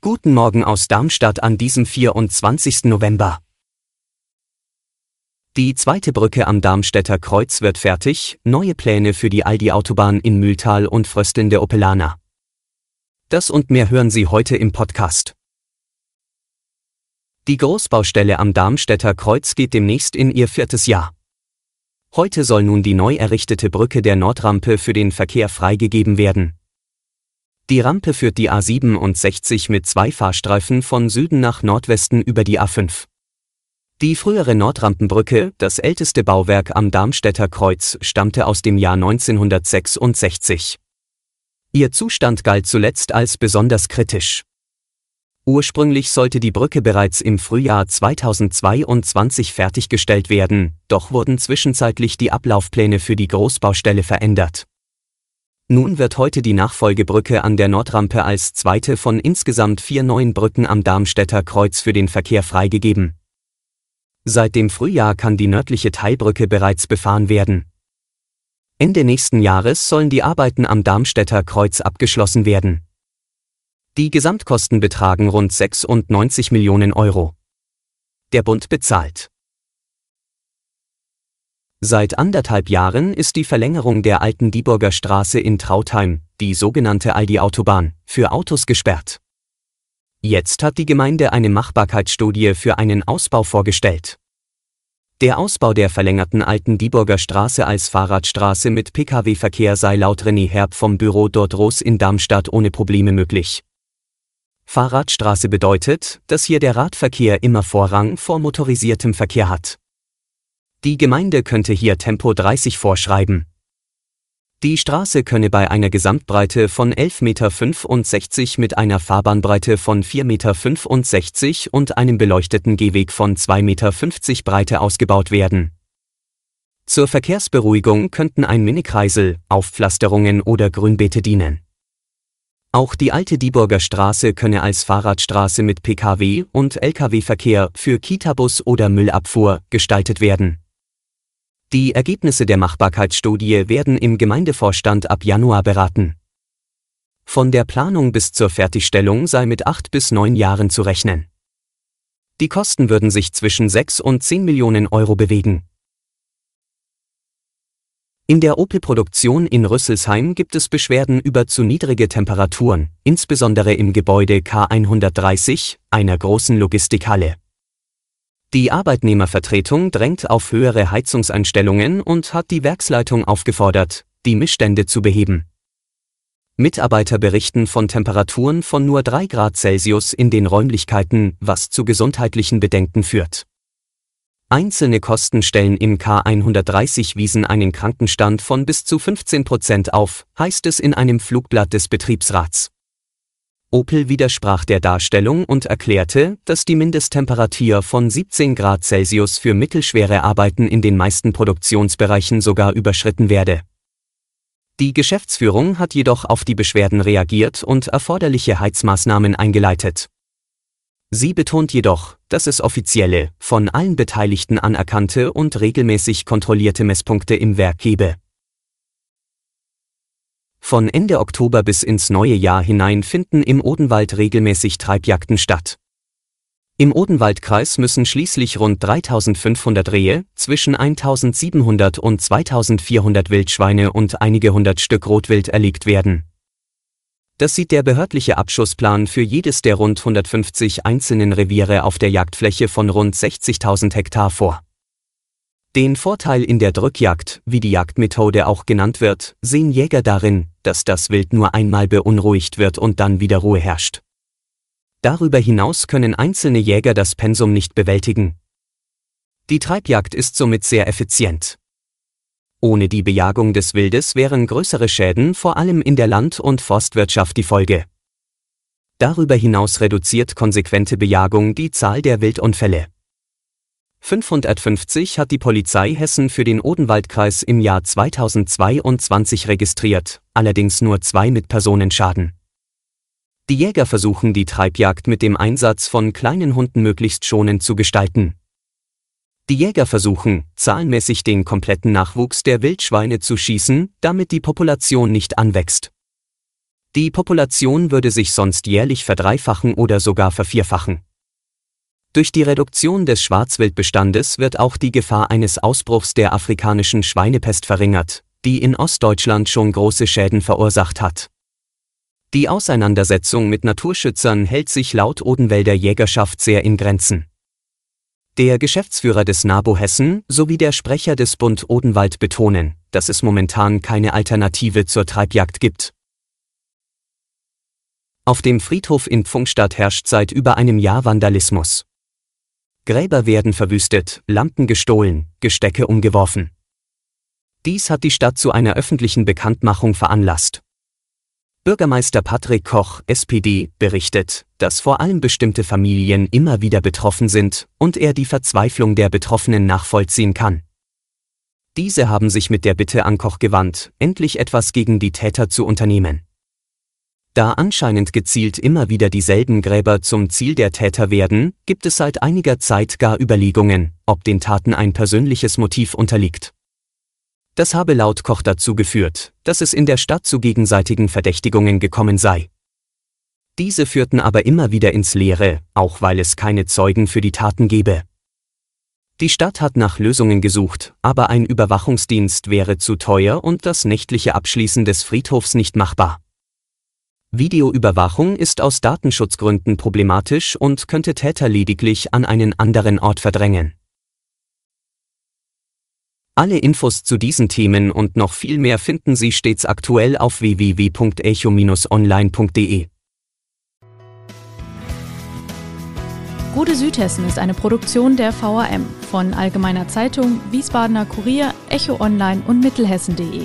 Guten Morgen aus Darmstadt an diesem 24. November. Die zweite Brücke am Darmstädter Kreuz wird fertig, neue Pläne für die Aldi-Autobahn in Mühltal und fröstelnde Opelana. Das und mehr hören Sie heute im Podcast. Die Großbaustelle am Darmstädter Kreuz geht demnächst in ihr viertes Jahr. Heute soll nun die neu errichtete Brücke der Nordrampe für den Verkehr freigegeben werden. Die Rampe führt die A67 mit zwei Fahrstreifen von Süden nach Nordwesten über die A5. Die frühere Nordrampenbrücke, das älteste Bauwerk am Darmstädter Kreuz, stammte aus dem Jahr 1966. Ihr Zustand galt zuletzt als besonders kritisch. Ursprünglich sollte die Brücke bereits im Frühjahr 2022 fertiggestellt werden, doch wurden zwischenzeitlich die Ablaufpläne für die Großbaustelle verändert. Nun wird heute die Nachfolgebrücke an der Nordrampe als zweite von insgesamt vier neuen Brücken am Darmstädter Kreuz für den Verkehr freigegeben. Seit dem Frühjahr kann die nördliche Teilbrücke bereits befahren werden. Ende nächsten Jahres sollen die Arbeiten am Darmstädter Kreuz abgeschlossen werden. Die Gesamtkosten betragen rund 96 Millionen Euro. Der Bund bezahlt. Seit anderthalb Jahren ist die Verlängerung der alten Dieburger Straße in Trautheim, die sogenannte Aldi-Autobahn, für Autos gesperrt. Jetzt hat die Gemeinde eine Machbarkeitsstudie für einen Ausbau vorgestellt. Der Ausbau der verlängerten alten Dieburger Straße als Fahrradstraße mit Pkw-Verkehr sei laut René Herb vom Büro Dortros in Darmstadt ohne Probleme möglich. Fahrradstraße bedeutet, dass hier der Radverkehr immer Vorrang vor motorisiertem Verkehr hat. Die Gemeinde könnte hier Tempo 30 vorschreiben. Die Straße könne bei einer Gesamtbreite von 11,65 Meter mit einer Fahrbahnbreite von 4,65 Meter und einem beleuchteten Gehweg von 2,50 Meter Breite ausgebaut werden. Zur Verkehrsberuhigung könnten ein Minikreisel, Aufpflasterungen oder Grünbeete dienen. Auch die alte Dieburger Straße könne als Fahrradstraße mit Pkw- und Lkw-Verkehr für Kitabus oder Müllabfuhr gestaltet werden. Die Ergebnisse der Machbarkeitsstudie werden im Gemeindevorstand ab Januar beraten. Von der Planung bis zur Fertigstellung sei mit acht bis neun Jahren zu rechnen. Die Kosten würden sich zwischen sechs und zehn Millionen Euro bewegen. In der Opel-Produktion in Rüsselsheim gibt es Beschwerden über zu niedrige Temperaturen, insbesondere im Gebäude K130, einer großen Logistikhalle. Die Arbeitnehmervertretung drängt auf höhere Heizungseinstellungen und hat die Werksleitung aufgefordert, die Missstände zu beheben. Mitarbeiter berichten von Temperaturen von nur 3 Grad Celsius in den Räumlichkeiten, was zu gesundheitlichen Bedenken führt. Einzelne Kosten stellen im K130 Wiesen einen Krankenstand von bis zu 15 Prozent auf, heißt es in einem Flugblatt des Betriebsrats. Opel widersprach der Darstellung und erklärte, dass die Mindesttemperatur von 17 Grad Celsius für mittelschwere Arbeiten in den meisten Produktionsbereichen sogar überschritten werde. Die Geschäftsführung hat jedoch auf die Beschwerden reagiert und erforderliche Heizmaßnahmen eingeleitet. Sie betont jedoch, dass es offizielle, von allen Beteiligten anerkannte und regelmäßig kontrollierte Messpunkte im Werk gebe. Von Ende Oktober bis ins neue Jahr hinein finden im Odenwald regelmäßig Treibjagden statt. Im Odenwaldkreis müssen schließlich rund 3500 Rehe, zwischen 1700 und 2400 Wildschweine und einige hundert Stück Rotwild erlegt werden. Das sieht der behördliche Abschussplan für jedes der rund 150 einzelnen Reviere auf der Jagdfläche von rund 60.000 Hektar vor. Den Vorteil in der Drückjagd, wie die Jagdmethode auch genannt wird, sehen Jäger darin, dass das Wild nur einmal beunruhigt wird und dann wieder Ruhe herrscht. Darüber hinaus können einzelne Jäger das Pensum nicht bewältigen. Die Treibjagd ist somit sehr effizient. Ohne die Bejagung des Wildes wären größere Schäden vor allem in der Land- und Forstwirtschaft die Folge. Darüber hinaus reduziert konsequente Bejagung die Zahl der Wildunfälle. 550 hat die Polizei Hessen für den Odenwaldkreis im Jahr 2022 registriert, allerdings nur zwei mit Personenschaden. Die Jäger versuchen die Treibjagd mit dem Einsatz von kleinen Hunden möglichst schonend zu gestalten. Die Jäger versuchen, zahlenmäßig den kompletten Nachwuchs der Wildschweine zu schießen, damit die Population nicht anwächst. Die Population würde sich sonst jährlich verdreifachen oder sogar vervierfachen. Durch die Reduktion des Schwarzwildbestandes wird auch die Gefahr eines Ausbruchs der afrikanischen Schweinepest verringert, die in Ostdeutschland schon große Schäden verursacht hat. Die Auseinandersetzung mit Naturschützern hält sich laut Odenwälder Jägerschaft sehr in Grenzen. Der Geschäftsführer des NABU Hessen sowie der Sprecher des Bund Odenwald betonen, dass es momentan keine Alternative zur Treibjagd gibt. Auf dem Friedhof in Pfungstadt herrscht seit über einem Jahr Vandalismus. Gräber werden verwüstet, Lampen gestohlen, Gestecke umgeworfen. Dies hat die Stadt zu einer öffentlichen Bekanntmachung veranlasst. Bürgermeister Patrick Koch, SPD, berichtet, dass vor allem bestimmte Familien immer wieder betroffen sind und er die Verzweiflung der Betroffenen nachvollziehen kann. Diese haben sich mit der Bitte an Koch gewandt, endlich etwas gegen die Täter zu unternehmen. Da anscheinend gezielt immer wieder dieselben Gräber zum Ziel der Täter werden, gibt es seit einiger Zeit gar Überlegungen, ob den Taten ein persönliches Motiv unterliegt. Das habe laut Koch dazu geführt, dass es in der Stadt zu gegenseitigen Verdächtigungen gekommen sei. Diese führten aber immer wieder ins Leere, auch weil es keine Zeugen für die Taten gebe. Die Stadt hat nach Lösungen gesucht, aber ein Überwachungsdienst wäre zu teuer und das nächtliche Abschließen des Friedhofs nicht machbar. Videoüberwachung ist aus Datenschutzgründen problematisch und könnte Täter lediglich an einen anderen Ort verdrängen. Alle Infos zu diesen Themen und noch viel mehr finden Sie stets aktuell auf www.echo-online.de. Gute Südhessen ist eine Produktion der VAM von Allgemeiner Zeitung, Wiesbadener Kurier, Echo Online und Mittelhessen.de.